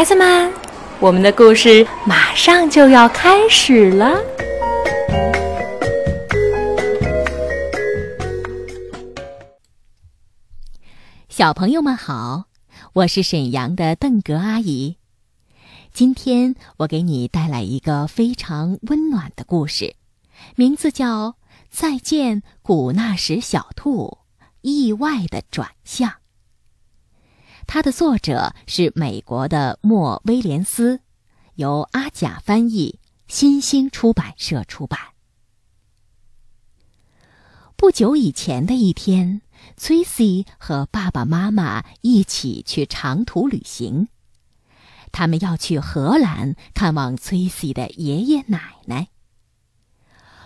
孩子们，我们的故事马上就要开始了。小朋友们好，我是沈阳的邓格阿姨。今天我给你带来一个非常温暖的故事，名字叫《再见古纳什小兔：意外的转向》。它的作者是美国的莫威廉斯，由阿甲翻译，新兴出版社出版。不久以前的一天，崔西和爸爸妈妈一起去长途旅行。他们要去荷兰看望崔西的爷爷奶奶。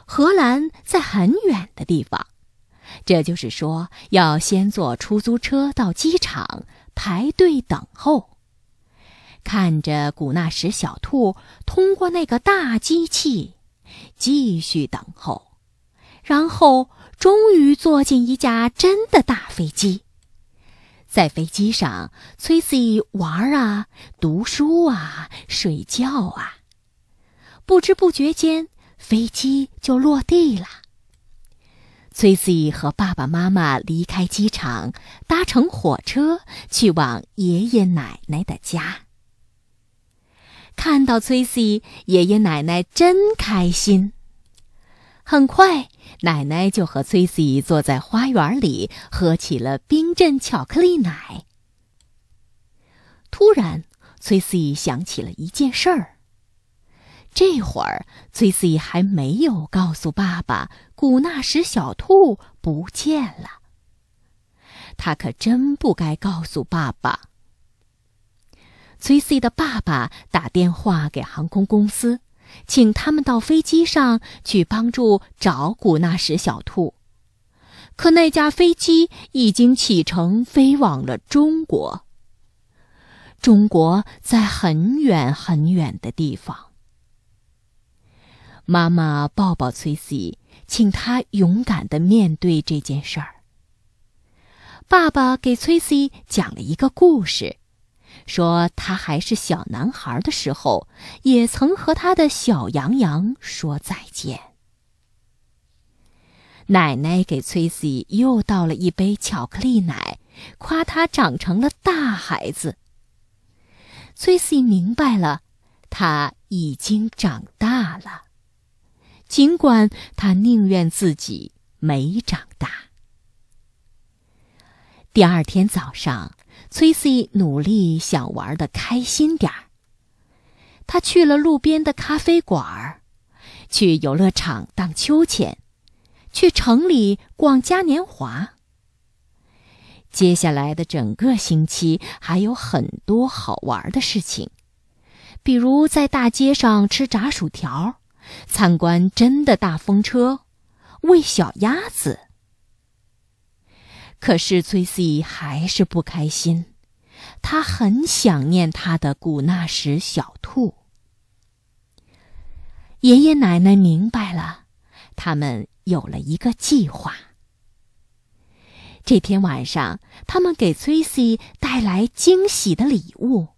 荷兰在很远的地方，这就是说，要先坐出租车到机场。排队等候，看着古纳什小兔通过那个大机器，继续等候，然后终于坐进一架真的大飞机。在飞机上，崔西玩啊，读书啊，睡觉啊，不知不觉间，飞机就落地了。崔西和爸爸妈妈离开机场，搭乘火车去往爷爷奶奶的家。看到崔西，爷爷奶奶真开心。很快，奶奶就和崔西坐在花园里喝起了冰镇巧克力奶。突然，崔西想起了一件事儿。这会儿，崔西还没有告诉爸爸，古纳什小兔不见了。他可真不该告诉爸爸。崔西的爸爸打电话给航空公司，请他们到飞机上去帮助找古纳什小兔。可那架飞机已经启程飞往了中国。中国在很远很远的地方。妈妈抱抱崔西，请他勇敢的面对这件事儿。爸爸给崔西讲了一个故事，说他还是小男孩的时候，也曾和他的小羊羊说再见。奶奶给崔西又倒了一杯巧克力奶，夸他长成了大孩子。崔西明白了，他已经长大了。尽管他宁愿自己没长大。第二天早上，崔西努力想玩的开心点儿。他去了路边的咖啡馆儿，去游乐场荡秋千，去城里逛嘉年华。接下来的整个星期还有很多好玩的事情，比如在大街上吃炸薯条。参观真的大风车，喂小鸭子。可是崔西还是不开心，他很想念他的古纳什小兔。爷爷奶奶明白了，他们有了一个计划。这天晚上，他们给崔西带来惊喜的礼物。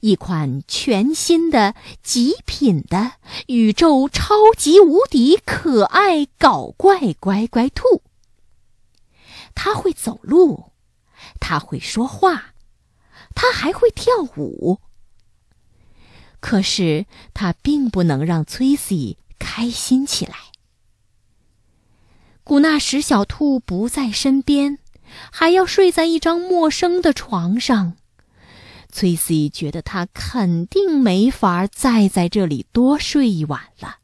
一款全新的极品的宇宙超级无敌可爱搞怪乖乖兔。它会走路，它会说话，它还会跳舞。可是它并不能让崔西开心起来。古纳什小兔不在身边，还要睡在一张陌生的床上。崔西觉得他肯定没法再在这里多睡一晚了。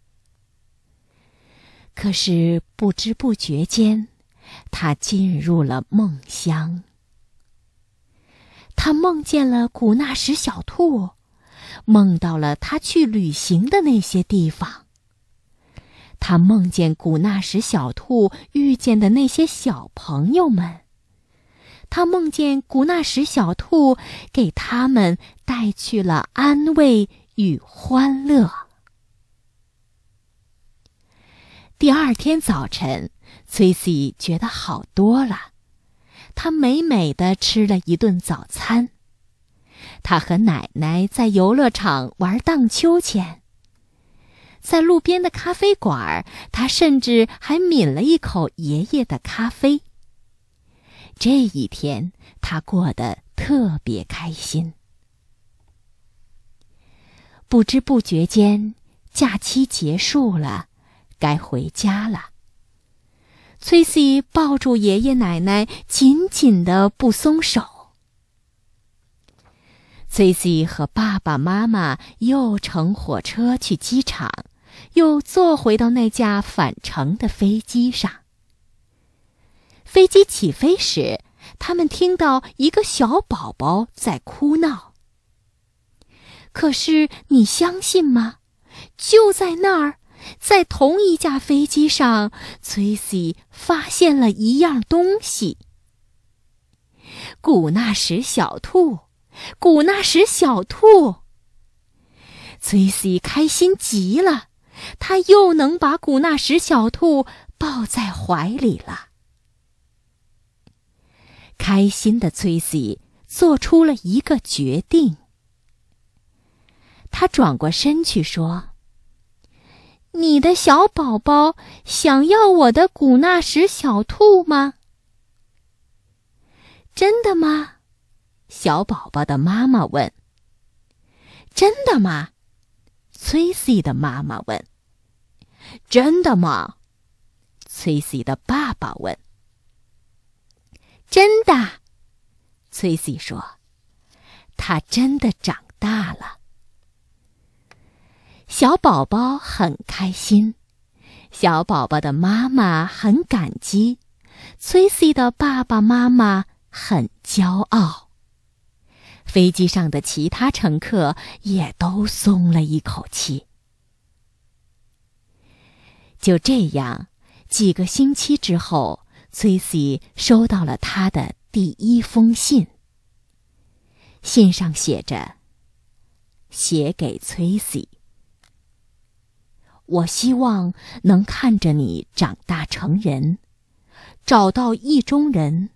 可是不知不觉间，他进入了梦乡。他梦见了古纳什小兔，梦到了他去旅行的那些地方。他梦见古纳什小兔遇见的那些小朋友们。他梦见古纳什小兔给他们带去了安慰与欢乐。第二天早晨，崔西觉得好多了。他美美的吃了一顿早餐。他和奶奶在游乐场玩荡秋千。在路边的咖啡馆，他甚至还抿了一口爷爷的咖啡。这一天，他过得特别开心。不知不觉间，假期结束了，该回家了。崔西抱住爷爷奶奶，紧紧的不松手。崔西和爸爸妈妈又乘火车去机场，又坐回到那架返程的飞机上。飞机起飞时，他们听到一个小宝宝在哭闹。可是你相信吗？就在那儿，在同一架飞机上，崔西发现了一样东西。古纳什小兔，古纳什小兔。崔西开心极了，他又能把古纳什小兔抱在怀里了。开心的崔西做出了一个决定。他转过身去说：“你的小宝宝想要我的古纳什小兔吗？”“真的吗？”小宝宝的妈妈问。“真的吗？”崔西的妈妈问。“真的吗？”崔西的爸爸问。“真的。”崔西说：“他真的长大了。”小宝宝很开心，小宝宝的妈妈很感激，崔西的爸爸妈妈很骄傲。飞机上的其他乘客也都松了一口气。就这样，几个星期之后，崔西收到了他的第一封信。信上写着：“写给崔西。”我希望能看着你长大成人，找到意中人，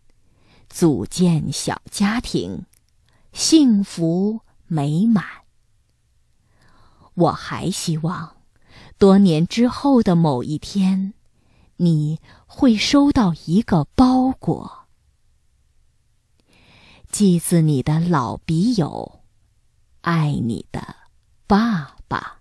组建小家庭，幸福美满。我还希望，多年之后的某一天，你会收到一个包裹，寄自你的老笔友，爱你的爸爸。